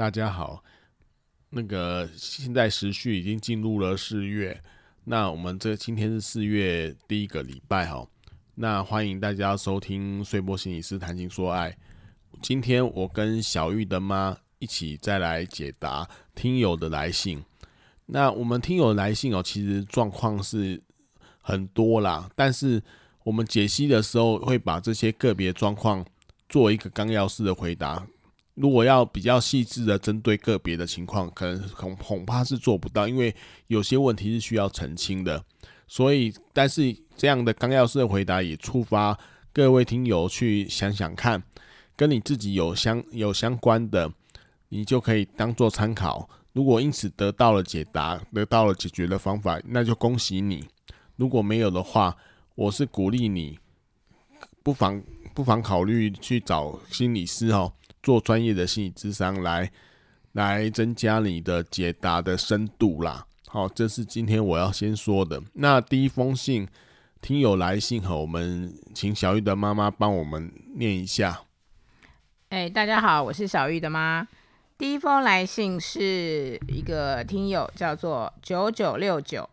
大家好，那个现在时序已经进入了四月，那我们这今天是四月第一个礼拜哈，那欢迎大家收听碎波心理师谈情说爱。今天我跟小玉的妈一起再来解答听友的来信。那我们听友来信哦，其实状况是很多啦，但是我们解析的时候会把这些个别状况做一个纲要式的回答。如果要比较细致的针对个别的情况，可能恐恐怕是做不到，因为有些问题是需要澄清的。所以，但是这样的纲要式的回答也触发各位听友去想想看，跟你自己有相有相关的，你就可以当做参考。如果因此得到了解答，得到了解决的方法，那就恭喜你。如果没有的话，我是鼓励你不妨不妨考虑去找心理师哦。做专业的心理咨商来来增加你的解答的深度啦。好，这是今天我要先说的。那第一封信，听友来信和我们请小玉的妈妈帮我们念一下。哎，大家好，我是小玉的妈。第一封来信是一个听友叫做九九六九，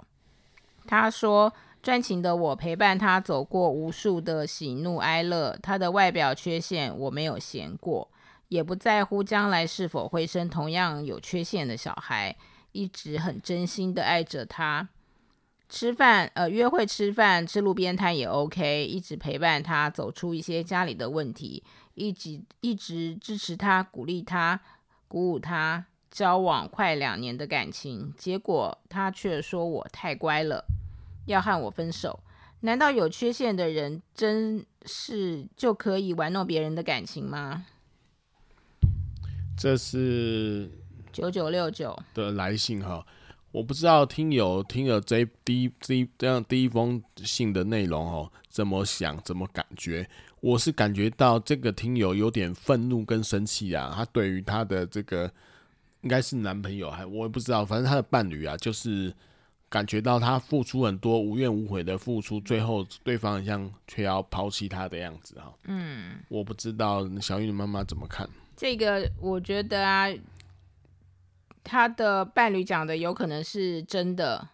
他说。专情的我陪伴他走过无数的喜怒哀乐，他的外表缺陷我没有嫌过。也不在乎将来是否会生同样有缺陷的小孩，一直很真心的爱着他。吃饭，呃，约会吃饭，吃路边摊也 OK，一直陪伴他走出一些家里的问题，一直一直支持他，鼓励他，鼓舞他。交往快两年的感情，结果他却说我太乖了，要和我分手。难道有缺陷的人真是就可以玩弄别人的感情吗？这是九九六九的来信哈，我不知道听友听了这第一这样第一封信的内容哦，怎么想怎么感觉？我是感觉到这个听友有点愤怒跟生气啊，他对于他的这个应该是男朋友还我也不知道，反正他的伴侣啊，就是感觉到他付出很多无怨无悔的付出，最后对方好像却要抛弃他的样子哈。嗯，我不知道小玉的妈妈怎么看。这个我觉得啊，他的伴侣讲的有可能是真的，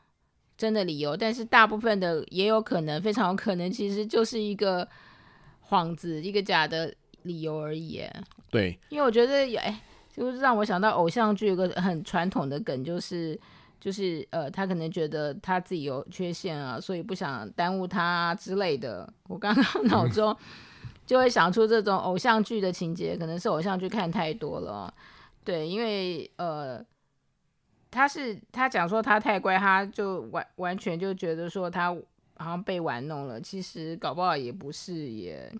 真的理由，但是大部分的也有可能，非常有可能其实就是一个幌子，一个假的理由而已。对，因为我觉得，哎，就是让我想到偶像剧有个很传统的梗，就是就是呃，他可能觉得他自己有缺陷啊，所以不想耽误他啊之类的。我刚刚脑中。就会想出这种偶像剧的情节，可能是偶像剧看太多了，对，因为呃，他是他讲说他太乖，他就完完全就觉得说他好像被玩弄了，其实搞不好也不是，也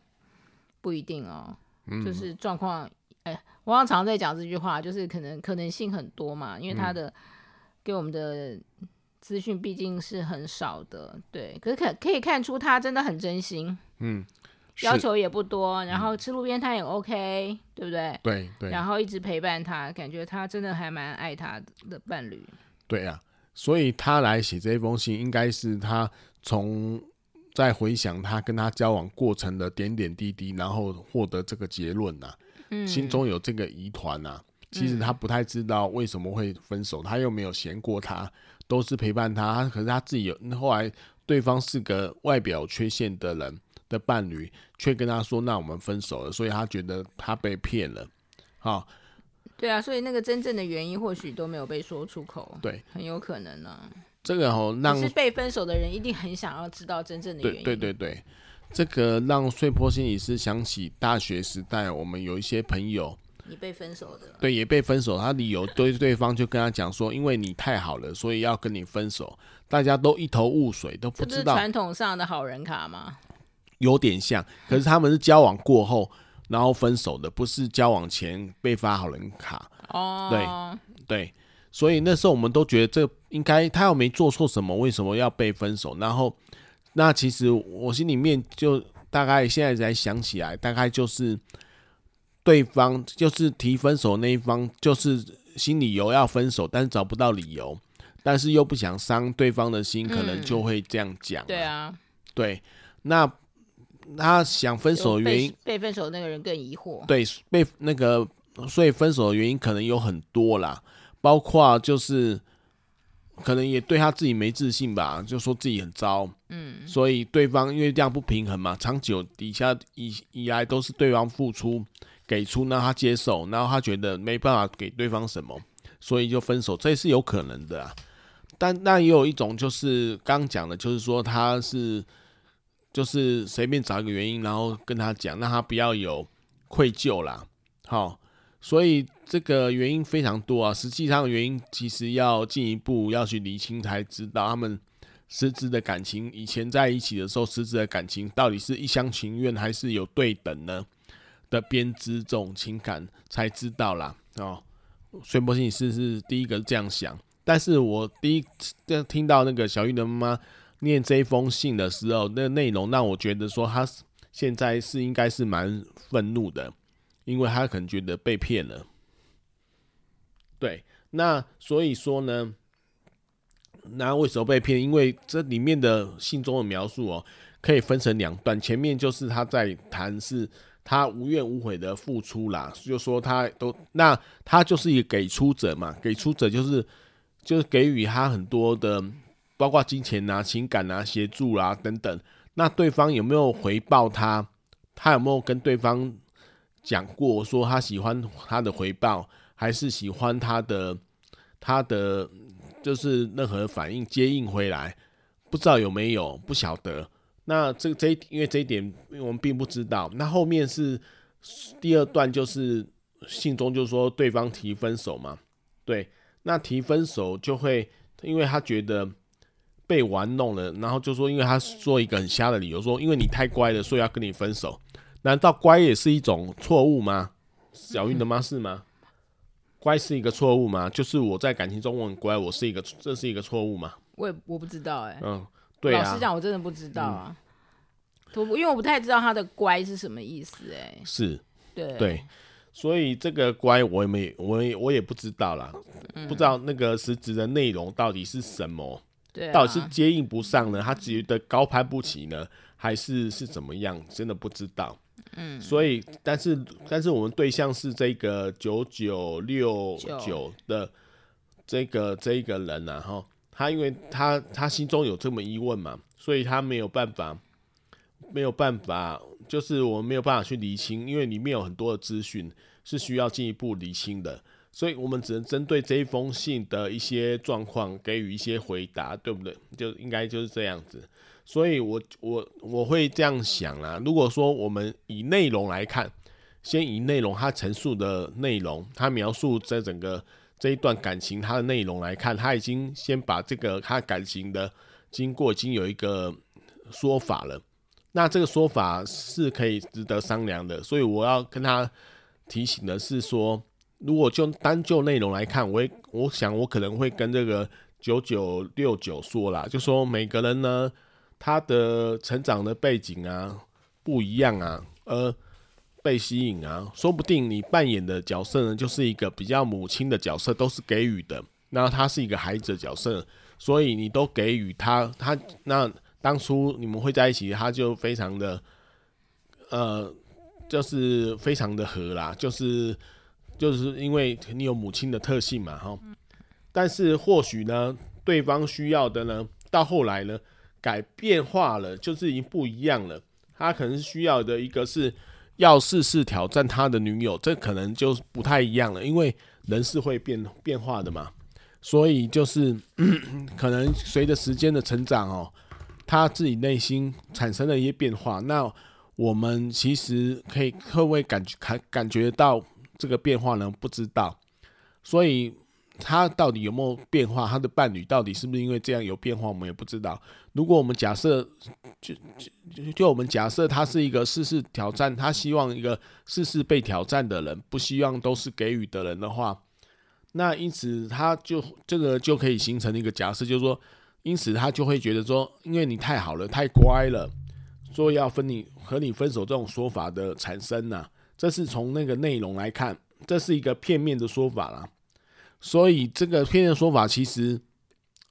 不一定哦，嗯、就是状况，哎，我常常在讲这句话，就是可能可能性很多嘛，因为他的、嗯、给我们的资讯毕竟是很少的，对，可是可可以看出他真的很真心，嗯。要求也不多，然后吃路边摊也 OK，嗯，对不对？对对。然后一直陪伴他，感觉他真的还蛮爱他的伴侣。对啊，所以他来写这封信，应该是他从在回想他跟他交往过程的点点滴滴，然后获得这个结论呐，嗯，心中有这个疑团呐。其实他不太知道为什么会分手，他又没有嫌过他，都是陪伴他。可是他自己有，后来对方是个外表缺陷的人。的伴侣却跟他说：“那我们分手了。”所以他觉得他被骗了，好，对啊，所以那个真正的原因或许都没有被说出口，对，很有可能呢、啊。这个哦，让是被分手的人一定很想要知道真正的原因。对对对对，这个让碎波心理师想起大学时代，我们有一些朋友，你被分手的，对，也被分手，他理由对对方就跟他讲说，因为你太好了，所以要跟你分手。大家都一头雾水，都不知道传统上的好人卡吗？有点像，可是他们是交往过后然后分手的，不是交往前被发好人卡。哦，对对，所以那时候我们都觉得这应该他又没做错什么，为什么要被分手？然后那其实我心里面就大概现在才想起来，大概就是对方就是提分手那一方，就是心里有要分手，但是找不到理由，但是又不想伤对方的心，可能就会这样讲。嗯。对啊，对，那。他想分手的原因，被分手的那个人更疑惑。对，被那个，所以分手的原因可能有很多啦，包括就是可能也对他自己没自信吧，就说自己很糟。嗯，所以对方因为这样不平衡嘛，长久底下以以来都是对方付出给出，那他接受，然后他觉得没办法给对方什么，所以就分手，这也是有可能的啊。但那也有一种就是刚讲的，就是说他是。就是随便找一个原因，然后跟他讲，让他不要有愧疚啦。好，所以这个原因非常多啊。实际上原因其实要进一步要去厘清才知道，他们实质的感情以前在一起的时候，实质的感情到底是一厢情愿还是有对等呢的编织这种情感才知道啦。哦，穗波心理师是第一个这样想，但是我第一听到那个小玉的妈妈。念这封信的时候，那内容让我觉得说他现在是应该是蛮愤怒的，因为他可能觉得被骗了。对，那所以说呢，那为什么被骗？因为这里面的信中的描述哦，可以分成两段，前面就是他在谈是他无怨无悔的付出啦，就说他都那他就是一个给出者嘛，给出者就是就是给予他很多的。包括金钱啊、情感啊、协助啊等等，那对方有没有回报他？他有没有跟对方讲过说他喜欢他的回报，还是喜欢他的他的就是任何反应接应回来？不知道有没有，不晓得。那这个这因为这一点我们并不知道。那后面是第二段，就是信中就说对方提分手嘛，对，那提分手就会因为他觉得。被玩弄了，然后就说，因为他说一个很瞎的理由，说因为你太乖了，所以要跟你分手。难道乖也是一种错误吗？小玉的妈是吗？乖是一个错误吗？就是我在感情中我很乖，我是一个，这是一个错误吗？我也我不知道哎、欸。嗯，对啊。老实讲，我真的不知道啊。我、嗯、因为我不太知道他的乖是什么意思哎、欸。是。对对，所以这个乖我也没，我也我也不知道啦，嗯、不知道那个实质的内容到底是什么。对啊，到底是接应不上呢？他觉得高攀不起呢，还是是怎么样？真的不知道。嗯，所以，但是，但是我们对象是这个九九六九的这个这一个人啊，哈，他因为他他心中有这么疑问嘛，所以他没有办法，没有办法，就是我们没有办法去厘清，因为里面有很多的资讯是需要进一步厘清的。所以我们只能针对这一封信的一些状况给予一些回答，对不对？就应该就是这样子。所以我我我会这样想啦。如果说我们以内容来看，先以内容他陈述的内容，他描述这整个这一段感情他的内容来看，他已经先把这个他感情的经过已经有一个说法了。那这个说法是可以值得商量的。所以我要跟他提醒的是说。如果就单就内容来看，我也我想我可能会跟这个九九六九说啦，就说每个人呢，他的成长的背景啊不一样啊，呃被吸引啊，说不定你扮演的角色呢，就是一个比较母亲的角色，都是给予的，那他是一个孩子的角色，所以你都给予他，他那当初你们会在一起，他就非常的，呃，就是非常的合啦，就是。就是因为你有母亲的特性嘛，哈，但是或许呢，对方需要的呢，到后来呢，改变化了，就是已经不一样了。他可能需要的一个是要试试挑战他的女友，这可能就不太一样了，因为人是会变变化的嘛。所以就是 可能随着时间的成长哦，他自己内心产生了一些变化。那我们其实可以会不会感觉感感觉到这个变化呢？不知道。所以他到底有没有变化？他的伴侣到底是不是因为这样有变化？我们也不知道。如果我们假设，就就就我们假设他是一个事事挑战，他希望一个事事被挑战的人，不希望都是给予的人的话。那因此，他就这个就可以形成一个假设，就是说，因此他就会觉得说，因为你太好了，太乖了，说要分你和你分手这种说法的产生呢，这是从那个内容来看，这是一个片面的说法啦。所以这个片面说法，其实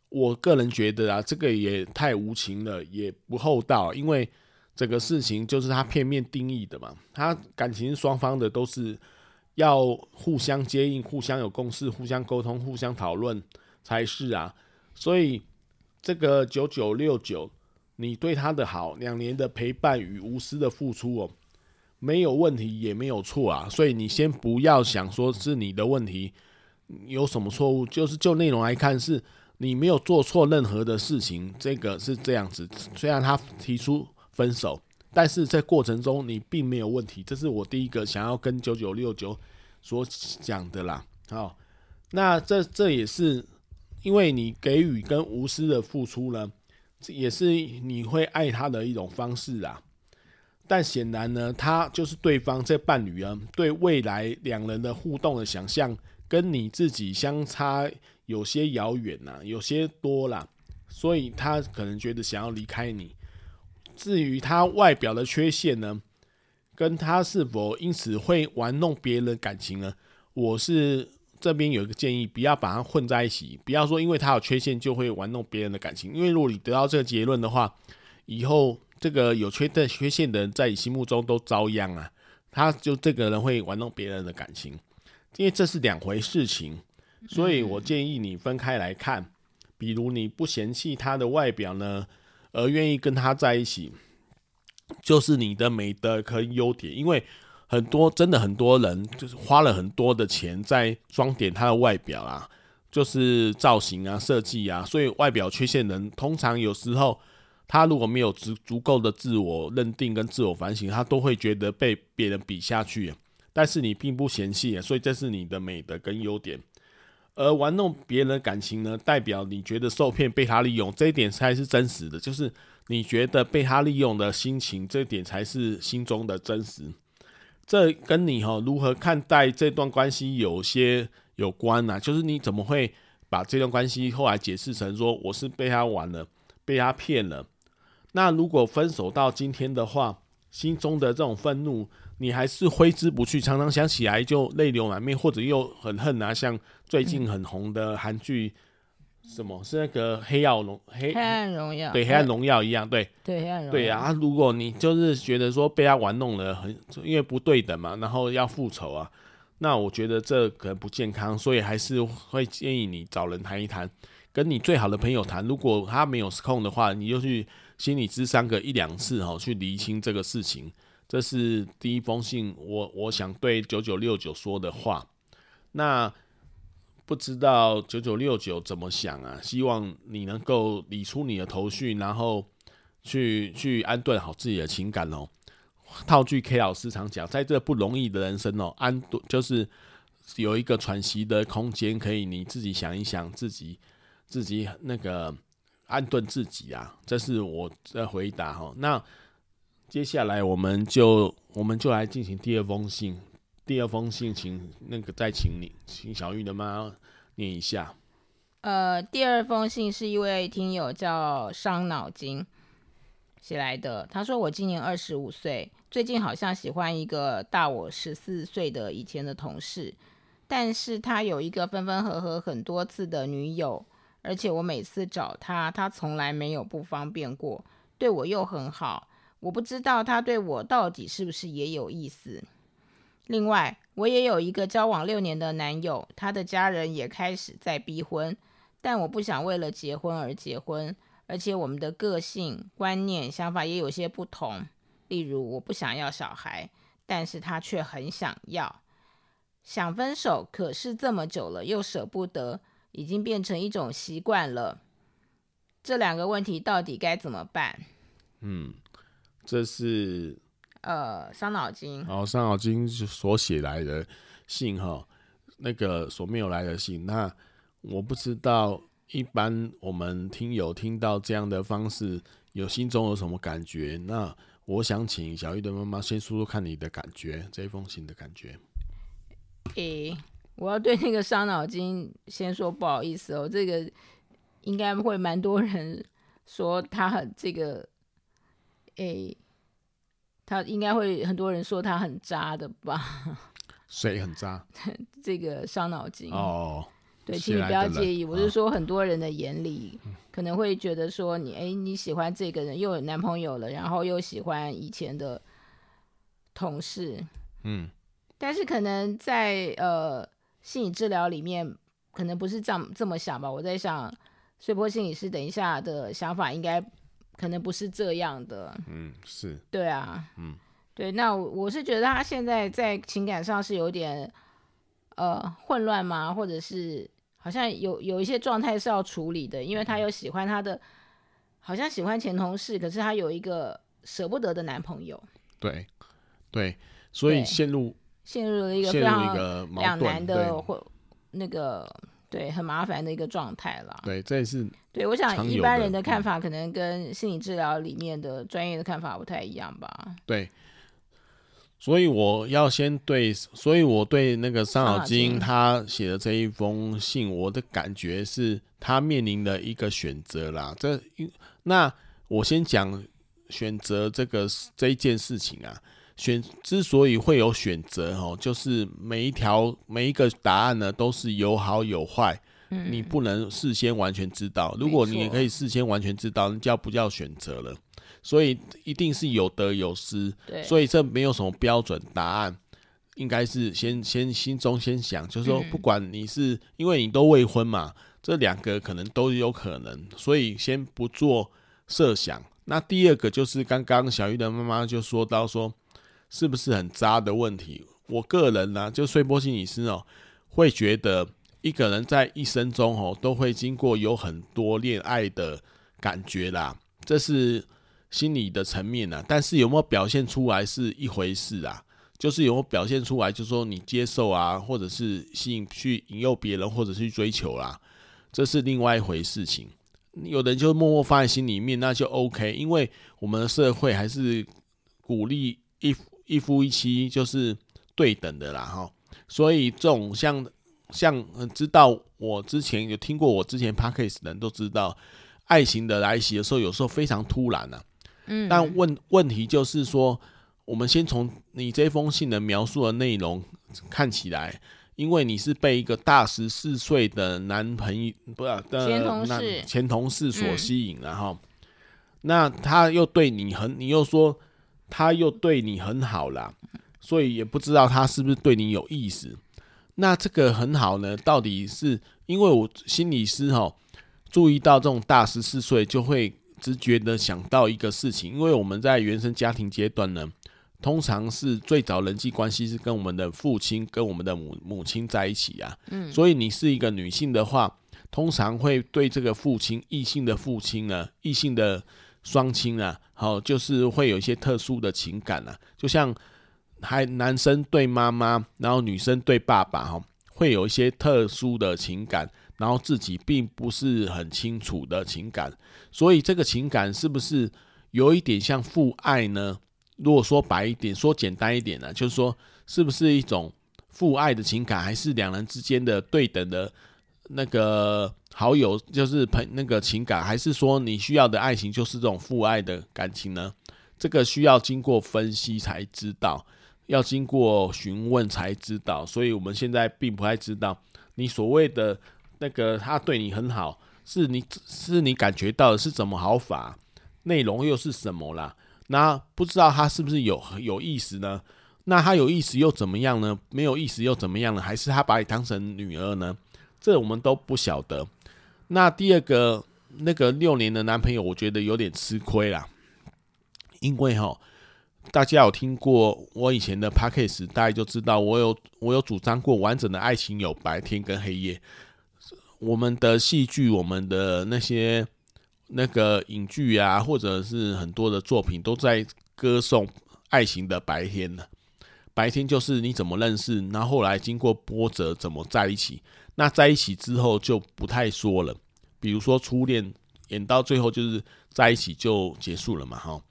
我个人觉得啊，这个也太无情了，也不厚道，因为这个事情就是他片面定义的嘛，他感情双方的都是。要互相接应、互相有共识、互相沟通、互相讨论才是啊。所以这个九九六九，你对他的好，两年的陪伴与无私的付出哦，没有问题也没有错啊。所以你先不要想说是你的问题有什么错误，就是就内容来看，是你没有做错任何的事情。这个是这样子，虽然他提出分手。但是在过程中，你并没有问题，这是我第一个想要跟九九六九所讲的啦。好，那这这也是因为你给予跟无私的付出呢，也是你会爱他的一种方式啊。但显然呢，他就是对方这伴侣啊，对未来两人的互动的想象跟你自己相差有些遥远呐，有些多啦，所以他可能觉得想要离开你。至于他外表的缺陷呢，跟他是否因此会玩弄别人的感情呢？我是这边有一个建议，不要把它混在一起，不要说因为他有缺陷就会玩弄别人的感情，因为如果你得到这个结论的话，以后这个有缺的缺陷的人在你心目中都遭殃啊，他就这个人会玩弄别人的感情，因为这是两回事情，所以我建议你分开来看，比如你不嫌弃他的外表呢，而愿意跟他在一起，就是你的美德和优点。因为很多真的很多人就是花了很多的钱在装点他的外表啊，就是造型啊、设计啊，所以外表缺陷人通常有时候他如果没有足足够的自我认定跟自我反省，他都会觉得被别人比下去。但是你并不嫌弃，所以这是你的美德跟优点。而玩弄别人的感情呢，代表你觉得受骗、被他利用，这一点才是真实的。就是你觉得被他利用的心情，这一点才是心中的真实。这跟你哈如何看待这段关系有些有关呐。就是你怎么会把这段关系后来解释成说我是被他玩了、被他骗了？那如果分手到今天的话，心中的这种愤怒。你还是挥之不去，常常想起来就泪流满面，或者又很恨啊。像最近很红的韩剧，什么是那个黑曜龙黑黑暗荣耀？对，黑暗荣耀一样，对对黑暗荣耀。对啊，如果你就是觉得说被他玩弄了，很因为不对等嘛，然后要复仇啊，那我觉得这可能不健康，所以还是会建议你找人谈一谈，跟你最好的朋友谈。如果他没有空的话，你就去心理咨商个一两次哦，去厘清这个事情。这是第一封信，我我想对九九六九说的话。那不知道九九六九怎么想啊？希望你能够理出你的头绪，然后去去安顿好自己的情感哦。套句 K 老师常讲，在这不容易的人生哦，安顿就是有一个喘息的空间，可以你自己想一想，自己自己那个安顿自己啊。这是我的回答哈。那。接下来我们就我们就来进行第二封信。第二封信，请那个再请你，请小玉的妈念一下。呃，第二封信是一位听友叫伤脑筋写来的。他说：“我今年二十五岁，最近好像喜欢一个大我十四岁的以前的同事，但是他有一个分分合合很多次的女友，而且我每次找他，他从来没有不方便过，对我又很好。”我不知道他对我到底是不是也有意思。另外，我也有一个交往六年的男友，他的家人也开始在逼婚，但我不想为了结婚而结婚，而且我们的个性、观念、想法也有些不同。例如，我不想要小孩，但是他却很想要。想分手，可是这么久了又舍不得，已经变成一种习惯了。这两个问题到底该怎么办？嗯，这是呃伤脑筋。哦，伤脑筋所写来的信哈，那个所没有来的信。那我不知道，一般我们听友听到这样的方式，有心中有什么感觉？那我想请小玉的妈妈先说说看你的感觉，这一封信的感觉。诶、欸，我要对那个伤脑筋先说不好意思哦，这个应该会蛮多人 说他很这个。诶、欸，他应该会很多人说他很渣的吧？谁很渣？这个伤脑筋哦。对，请你不要介意。我是说，很多人的眼里、哦、可能会觉得说你，哎，你喜欢这个人，又有男朋友了，然后又喜欢以前的同事，嗯。但是可能在呃心理治疗里面，可能不是这样这么想吧？我在想，碎波心理师等一下的想法应该。可能不是这样的，嗯，是对啊，嗯，对，那我是觉得他现在在情感上是有点呃混乱吗？或者是好像有有一些状态是要处理的，因为他有喜欢他的，好像喜欢前同事，可是他有一个舍不得的男朋友，对对，所以陷入陷入了一个非常两难的或那个。对，很麻烦的一个状态了。对，这也是对。我想一般人的看法可能跟心理治疗里面的专业的看法不太一样吧。对，所以我要先对，所以我对那个伤脑筋他写的这一封信，我的感觉是他面临的一个选择啦。这那我先讲选择这个这一件事情啊。选之所以会有选择哦，就是每一条每一个答案呢都是有好有坏，嗯，你不能事先完全知道。如果你可以事先完全知道，那叫不叫选择了？所以一定是有得有失。对，所以这没有什么标准答案，应该是先先心中先想，就是说不管你是因为你都未婚嘛，这两个可能都有可能，所以先不做设想。那第二个就是刚刚小玉的妈妈就说到说。是不是很渣的问题？我个人呢、啊，就穗波心理师哦，会觉得一个人在一生中哦，都会经过有很多恋爱的感觉啦，这是心理的层面啊。但是有没有表现出来是一回事啊，就是有没有表现出来，就是说你接受啊，或者是吸引去引诱别人，或者是去追求啦，这是另外一回事情。有的人就默默放在心里面，那就 OK，因为我们的社会还是鼓励一。一夫一妻就是对等的啦，哈，所以这种像像知道我之前有听过我之前 podcast 的人都知道，爱情的来袭的时候有时候非常突然呐，嗯，但问问题就是说，我们先从你这封信的描述的内容看起来，因为你是被一个大十四岁的男朋友不是的前同事前同事所吸引，然后那他又对你很，你又说。他又对你很好啦，所以也不知道他是不是对你有意思。那这个很好呢，到底是因为我心理师哈，注意到这种大十四岁就会直觉的想到一个事情，因为我们在原生家庭阶段呢，通常是最早人际关系是跟我们的父亲跟我们的母母亲在一起啊，嗯，所以你是一个女性的话，通常会对这个父亲，异性的父亲呢，异性的。双亲啊，好，就是会有一些特殊的情感啊，就像还男生对妈妈，然后女生对爸爸，哈，会有一些特殊的情感，然后自己并不是很清楚的情感，所以这个情感是不是有一点像父爱呢？如果说白一点，说简单一点呢，就是说是不是一种父爱的情感，还是两人之间的对等的那个？好友就是朋那个情感，还是说你需要的爱情就是这种父爱的感情呢？这个需要经过分析才知道，要经过询问才知道。所以我们现在并不太知道你所谓的那个他对你很好，是你是你感觉到的是怎么好法，内容又是什么啦？那不知道他是不是有有意思呢？那他有意思又怎么样呢？没有意思又怎么样呢？还是他把你当成女儿呢？这我们都不晓得。那第二个那个六年的男朋友，我觉得有点吃亏啦，因为哈，大家有听过我以前的 podcast，大家就知道我有我有主张过完整的爱情有白天跟黑夜，我们的戏剧，我们的那些那个影剧啊，或者是很多的作品，都在歌颂爱情的白天呢。白天就是你怎么认识，然后后来经过波折怎么在一起。那在一起之后就不太说了，比如说初恋演到最后就是在一起就结束了嘛，哈。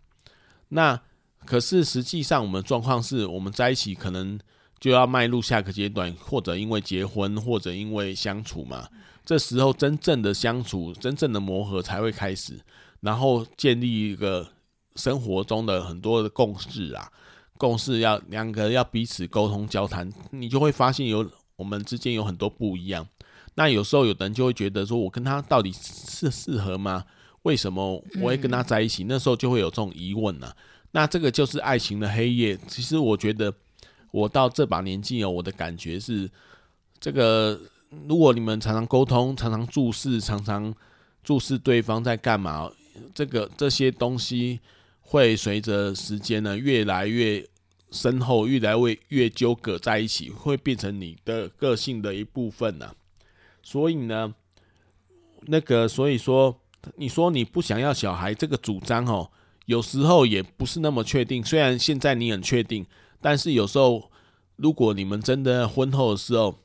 那可是实际上我们状况是我们在一起可能就要迈入下个阶段，或者因为结婚，或者因为相处嘛。这时候真正的相处、真正的磨合才会开始，然后建立一个生活中的很多的共识啊。共识要两个人要彼此沟通交谈，你就会发现有我们之间有很多不一样。那有时候有的人就会觉得说，我跟他到底是适合吗？为什么我会跟他在一起？那时候就会有这种疑问呢。那这个就是爱情的黑夜。其实我觉得，我到这把年纪哦，我的感觉是，这个如果你们常常沟通、常常注视、常常注视对方在干嘛，这个这些东西会随着时间呢越来越。身后越来越越纠葛在一起，会变成你的个性的一部分呢、啊。所以呢，那个所以说，你说你不想要小孩这个主张哦，有时候也不是那么确定。虽然现在你很确定，但是有时候如果你们真的婚后的时候，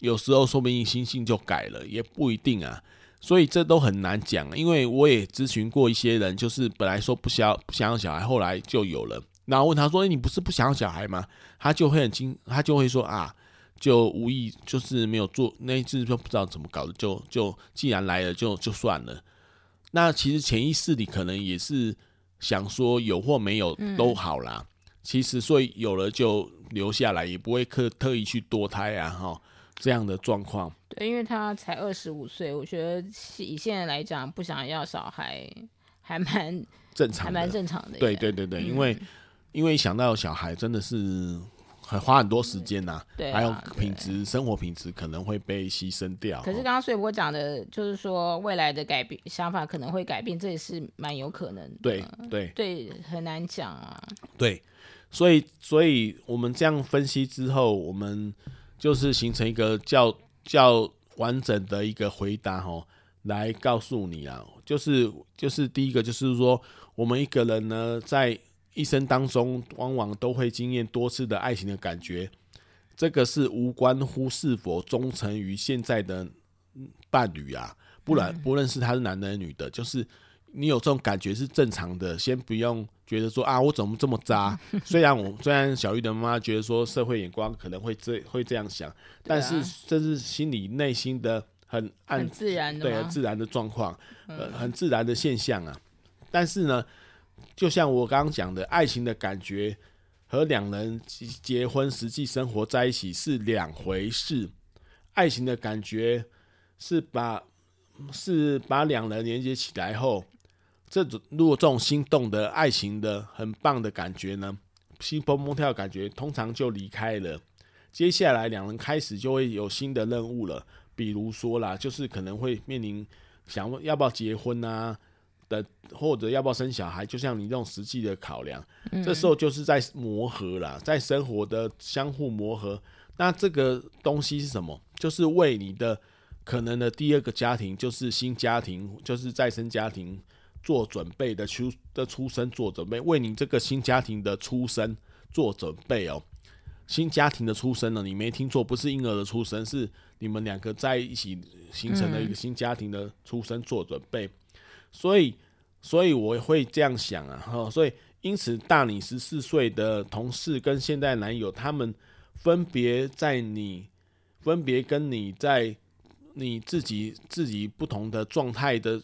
有时候说不定心性就改了，也不一定啊。所以这都很难讲，因为我也咨询过一些人，就是本来说不想不想要小孩，后来就有了。然后问他说：“欸，你不是不想要小孩吗？”他就会很惊，他就会说：“啊，就无意，就是没有做那一次，就不知道怎么搞的，就就既然来了，就就算了。”那其实潜意识里可能也是想说有或没有都好啦。其实所以有了就留下来，也不会特特意去堕胎啊，哈，这样的状况。对，因为他才二十五岁，我觉得以现在来讲，不想要小孩还蛮正常，还蛮正常的。对对对对，因为。因为想到小孩，真的是很花很多时间呐、啊，对啊，还有品质生活品质可能会被牺牲掉。可是刚刚穗波讲的，就是说未来的改变想法可能会改变，这也是蛮有可能的。对对对，很难讲啊。对，所以所以我们这样分析之后，我们就是形成一个较较完整的一个回答哦，来告诉你啊，就是就是第一个就是说，我们一个人呢在。一生当中，往往都会经验多次的爱情的感觉，这个是无关乎是否忠诚于现在的伴侣啊，不然不论是他是男的女的，就是你有这种感觉是正常的，先不用觉得说啊，我怎么这么渣？虽然我虽然小玉的妈妈觉得说社会眼光可能会这会这样想，但是这是心里内心的很暗很自然的对自然的状况，呃，很自然的现象啊，但是呢。就像我刚刚讲的，爱情的感觉和两人结婚实际生活在一起是两回事。爱情的感觉是把是把两人连接起来后，这种如果这种心动的爱情的很棒的感觉呢，心怦怦跳的感觉通常就离开了。接下来两人开始就会有新的任务了，比如说啦，就是可能会面临想要不要结婚啊。的或者要不要生小孩，就像你这种实际的考量，嗯，这时候就是在磨合啦，在生活的相互磨合。那这个东西是什么？就是为你的可能的第二个家庭，就是新家庭，就是再生家庭做准备的出的出生做准备，为你这个新家庭的出生做准备哦。新家庭的出生呢，你没听错，不是婴儿的出生，是你们两个在一起形成了一个新家庭的出生做准备。嗯所以，所以我会这样想啊，哈，所以因此大你十四岁的同事跟现在男友，他们分别在你分别跟你在你自己自己不同的状态的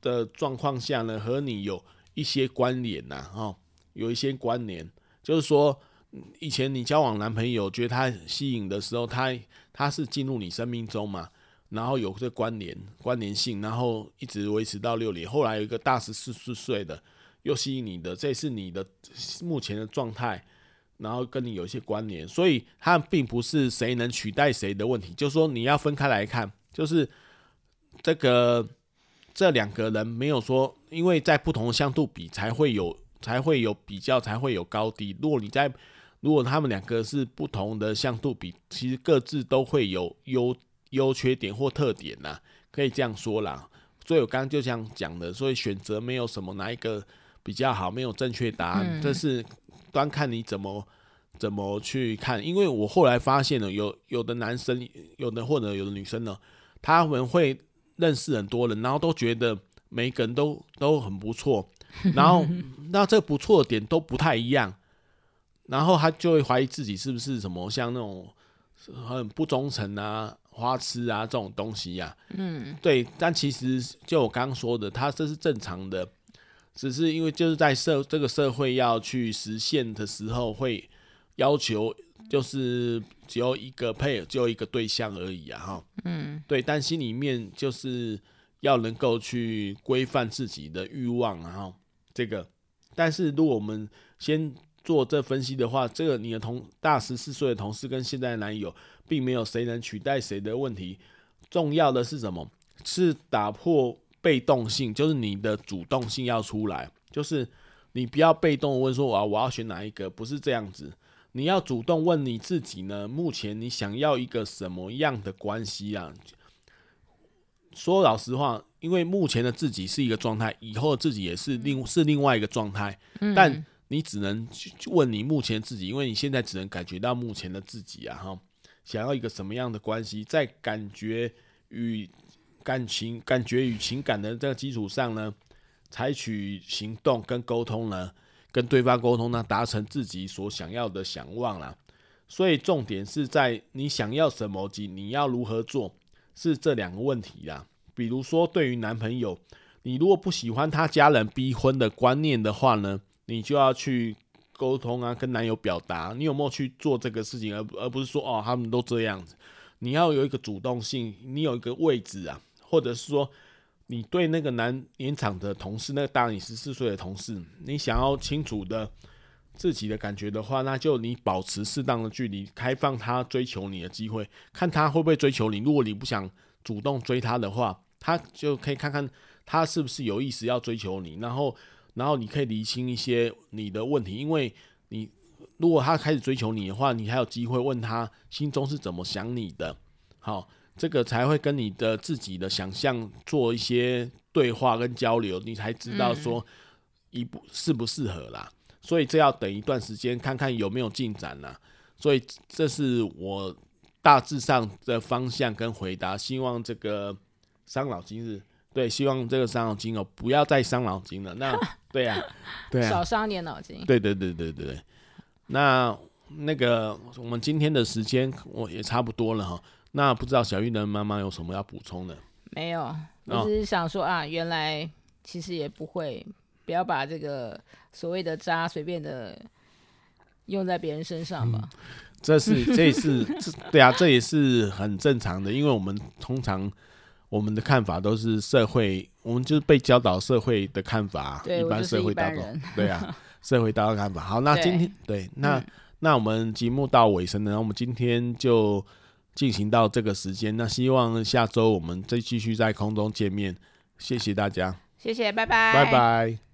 的状况下呢，和你有一些关联呐，哈，有一些关联，就是说以前你交往男朋友觉得他吸引的时候，他他是进入你生命中嘛。然后有这关联关联性，然后一直维持到六年。后来有一个大十四四岁的又吸引你的，这是你的目前的状态，然后跟你有一些关联，所以它并不是谁能取代谁的问题，就是说你要分开来看，就是这个这两个人没有说，因为在不同的相度比才会有才会有比较，才会有高低。如果你在如果他们两个是不同的相度比，其实各自都会有优。优缺点或特点呐，可以这样说啦。所以我刚刚就这样讲的，所以选择没有什么哪一个比较好，没有正确答案，这是端看你怎么怎么去看。因为我后来发现了，有有的男生，有的或者有的女生呢，他们会认识很多人，然后都觉得每个人都都很不错，然后那这不错的点都不太一样，然后他就会怀疑自己是不是什么像那种很不忠诚啊。花痴啊，这种东西呀、啊，嗯，对，但其实就我刚刚说的，他这是正常的，只是因为就是在社这个社会要去实现的时候，会要求就是只有一个配偶，只有一个对象而已啊，哈，嗯，对，但心里面就是要能够去规范自己的欲望，然后这个，但是如果我们先做这分析的话，这个你的同大十四岁的同事跟现在的男友。并没有谁能取代谁的问题，重要的是什么？是打破被动性，就是你的主动性要出来，就是你不要被动问说我要我要选哪一个，不是这样子，你要主动问你自己呢？目前你想要一个什么样的关系啊？说老实话，因为目前的自己是一个状态，以后自己也是另是另外一个状态，但你只能去问你目前自己，因为你现在只能感觉到目前的自己啊，哈。想要一个什么样的关系，在感觉与感情、感觉与情感的这个基础上呢，采取行动跟沟通呢，跟对方沟通呢，达成自己所想要的想望啦。所以重点是在你想要什么及你要如何做，是这两个问题啦。比如说，对于男朋友，你如果不喜欢他家人逼婚的观念的话呢，你就要去。沟通啊，跟男友表达，你有没有去做这个事情，而而不是说哦，他们都这样子。你要有一个主动性，你有一个位置啊，或者是说，你对那个男年长的同事，那个大你十四岁的同事，你想要清楚的自己的感觉的话，那就你保持适当的距离，开放他追求你的机会，看他会不会追求你。如果你不想主动追他的话，他就可以看看他是不是有意思要追求你，然后。然后你可以理清一些你的问题，因为你如果他开始追求你的话，你还有机会问他心中是怎么想你的，好，这个才会跟你的自己的想象做一些对话跟交流，你才知道说一不适不适合啦。所以这要等一段时间看看有没有进展啦。所以这是我大致上的方向跟回答，希望这个伤脑筋日。对，希望这个伤脑筋哦，不要再伤脑筋了。那对呀、啊，对啊，少伤点脑筋。对对对对对。那那个我们今天的时间我也差不多了哈。那不知道小玉的妈妈有什么要补充的？没有，我只是想说啊，原来其实也不会，不要把这个所谓的渣随便的用在别人身上吧。嗯、这是这也是对啊，这也是很正常的，因为我们通常。我们的看法都是社会，我们就是被教导社会的看法，一般社会大众，对啊，社会大众看法。好，那今天对，对，那、嗯、那我们节目到尾声呢，我们今天就进行到这个时间。那希望下周我们再继续在空中见面，谢谢大家，谢谢，拜拜，拜拜。